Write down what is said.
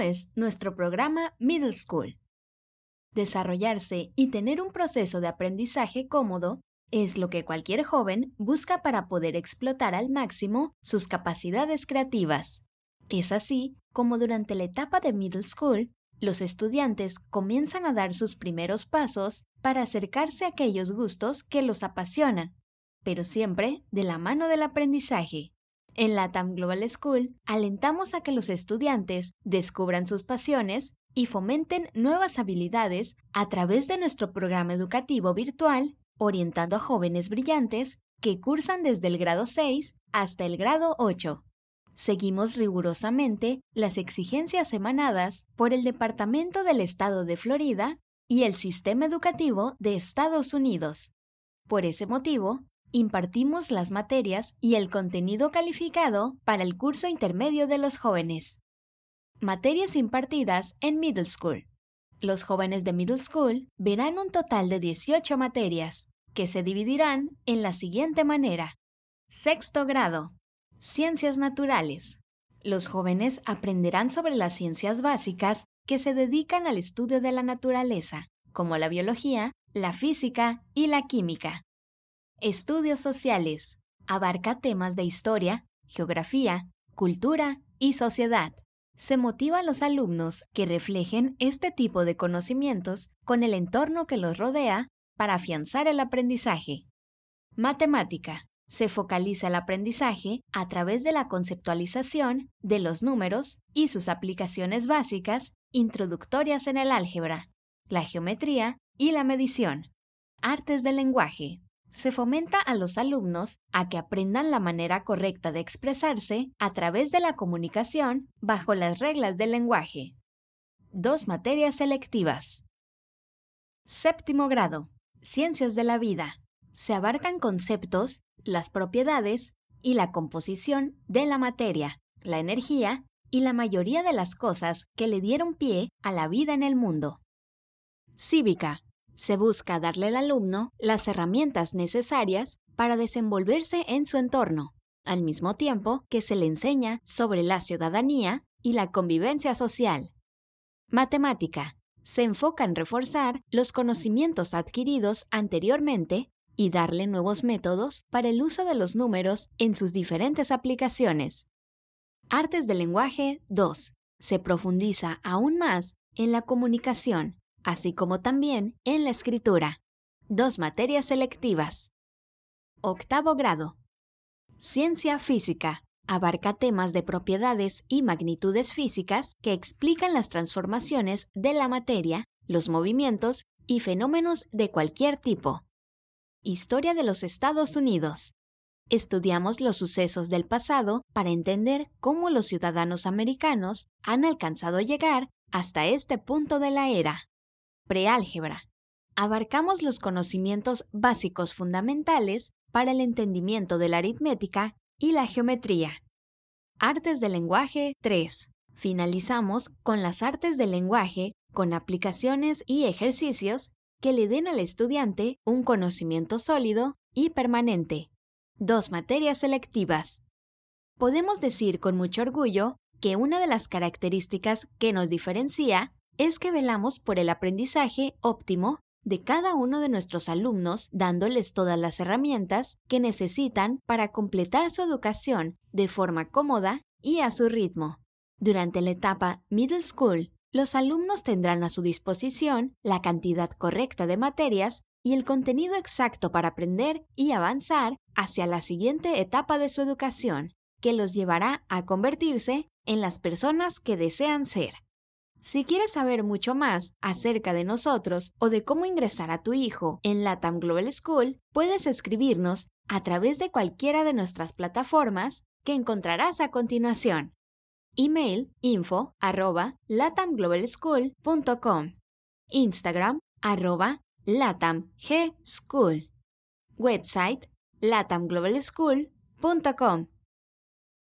es nuestro programa Middle School. Desarrollarse y tener un proceso de aprendizaje cómodo es lo que cualquier joven busca para poder explotar al máximo sus capacidades creativas. Es así como durante la etapa de Middle School, los estudiantes comienzan a dar sus primeros pasos para acercarse a aquellos gustos que los apasionan, pero siempre de la mano del aprendizaje. En la TAM Global School alentamos a que los estudiantes descubran sus pasiones y fomenten nuevas habilidades a través de nuestro programa educativo virtual orientando a jóvenes brillantes que cursan desde el grado 6 hasta el grado 8. Seguimos rigurosamente las exigencias emanadas por el Departamento del Estado de Florida y el Sistema Educativo de Estados Unidos. Por ese motivo, impartimos las materias y el contenido calificado para el curso intermedio de los jóvenes. Materias impartidas en Middle School. Los jóvenes de Middle School verán un total de 18 materias, que se dividirán en la siguiente manera. Sexto grado. Ciencias naturales. Los jóvenes aprenderán sobre las ciencias básicas que se dedican al estudio de la naturaleza, como la biología, la física y la química. Estudios sociales. Abarca temas de historia, geografía, cultura y sociedad. Se motiva a los alumnos que reflejen este tipo de conocimientos con el entorno que los rodea para afianzar el aprendizaje. Matemática. Se focaliza el aprendizaje a través de la conceptualización de los números y sus aplicaciones básicas introductorias en el álgebra, la geometría y la medición. Artes del lenguaje se fomenta a los alumnos a que aprendan la manera correcta de expresarse a través de la comunicación bajo las reglas del lenguaje. Dos materias selectivas. Séptimo grado. Ciencias de la vida. Se abarcan conceptos, las propiedades y la composición de la materia, la energía y la mayoría de las cosas que le dieron pie a la vida en el mundo. Cívica se busca darle al alumno las herramientas necesarias para desenvolverse en su entorno, al mismo tiempo que se le enseña sobre la ciudadanía y la convivencia social. Matemática. Se enfoca en reforzar los conocimientos adquiridos anteriormente y darle nuevos métodos para el uso de los números en sus diferentes aplicaciones. Artes del lenguaje 2. Se profundiza aún más en la comunicación, así como también en la escritura. Dos materias selectivas. Octavo grado. Ciencia física. Abarca temas de propiedades y magnitudes físicas que explican las transformaciones de la materia, los movimientos y fenómenos de cualquier tipo. Historia de los Estados Unidos. Estudiamos los sucesos del pasado para entender cómo los ciudadanos americanos han alcanzado llegar hasta este punto de la era. Preálgebra. Abarcamos los conocimientos básicos fundamentales para el entendimiento de la aritmética y la geometría. Artes del lenguaje 3. Finalizamos con las artes del lenguaje con aplicaciones y ejercicios que le den al estudiante un conocimiento sólido y permanente. Dos materias selectivas. Podemos decir con mucho orgullo que una de las características que nos diferencia es que velamos por el aprendizaje óptimo de cada uno de nuestros alumnos, dándoles todas las herramientas que necesitan para completar su educación de forma cómoda y a su ritmo. Durante la etapa Middle School, los alumnos tendrán a su disposición la cantidad correcta de materias y el contenido exacto para aprender y avanzar hacia la siguiente etapa de su educación, que los llevará a convertirse en las personas que desean ser. Si quieres saber mucho más acerca de nosotros o de cómo ingresar a tu hijo en Latam Global School, puedes escribirnos a través de cualquiera de nuestras plataformas que encontrarás a continuación. Email info arroba latamglobalschool.com Instagram arroba latamgschool. Website latamglobalschool.com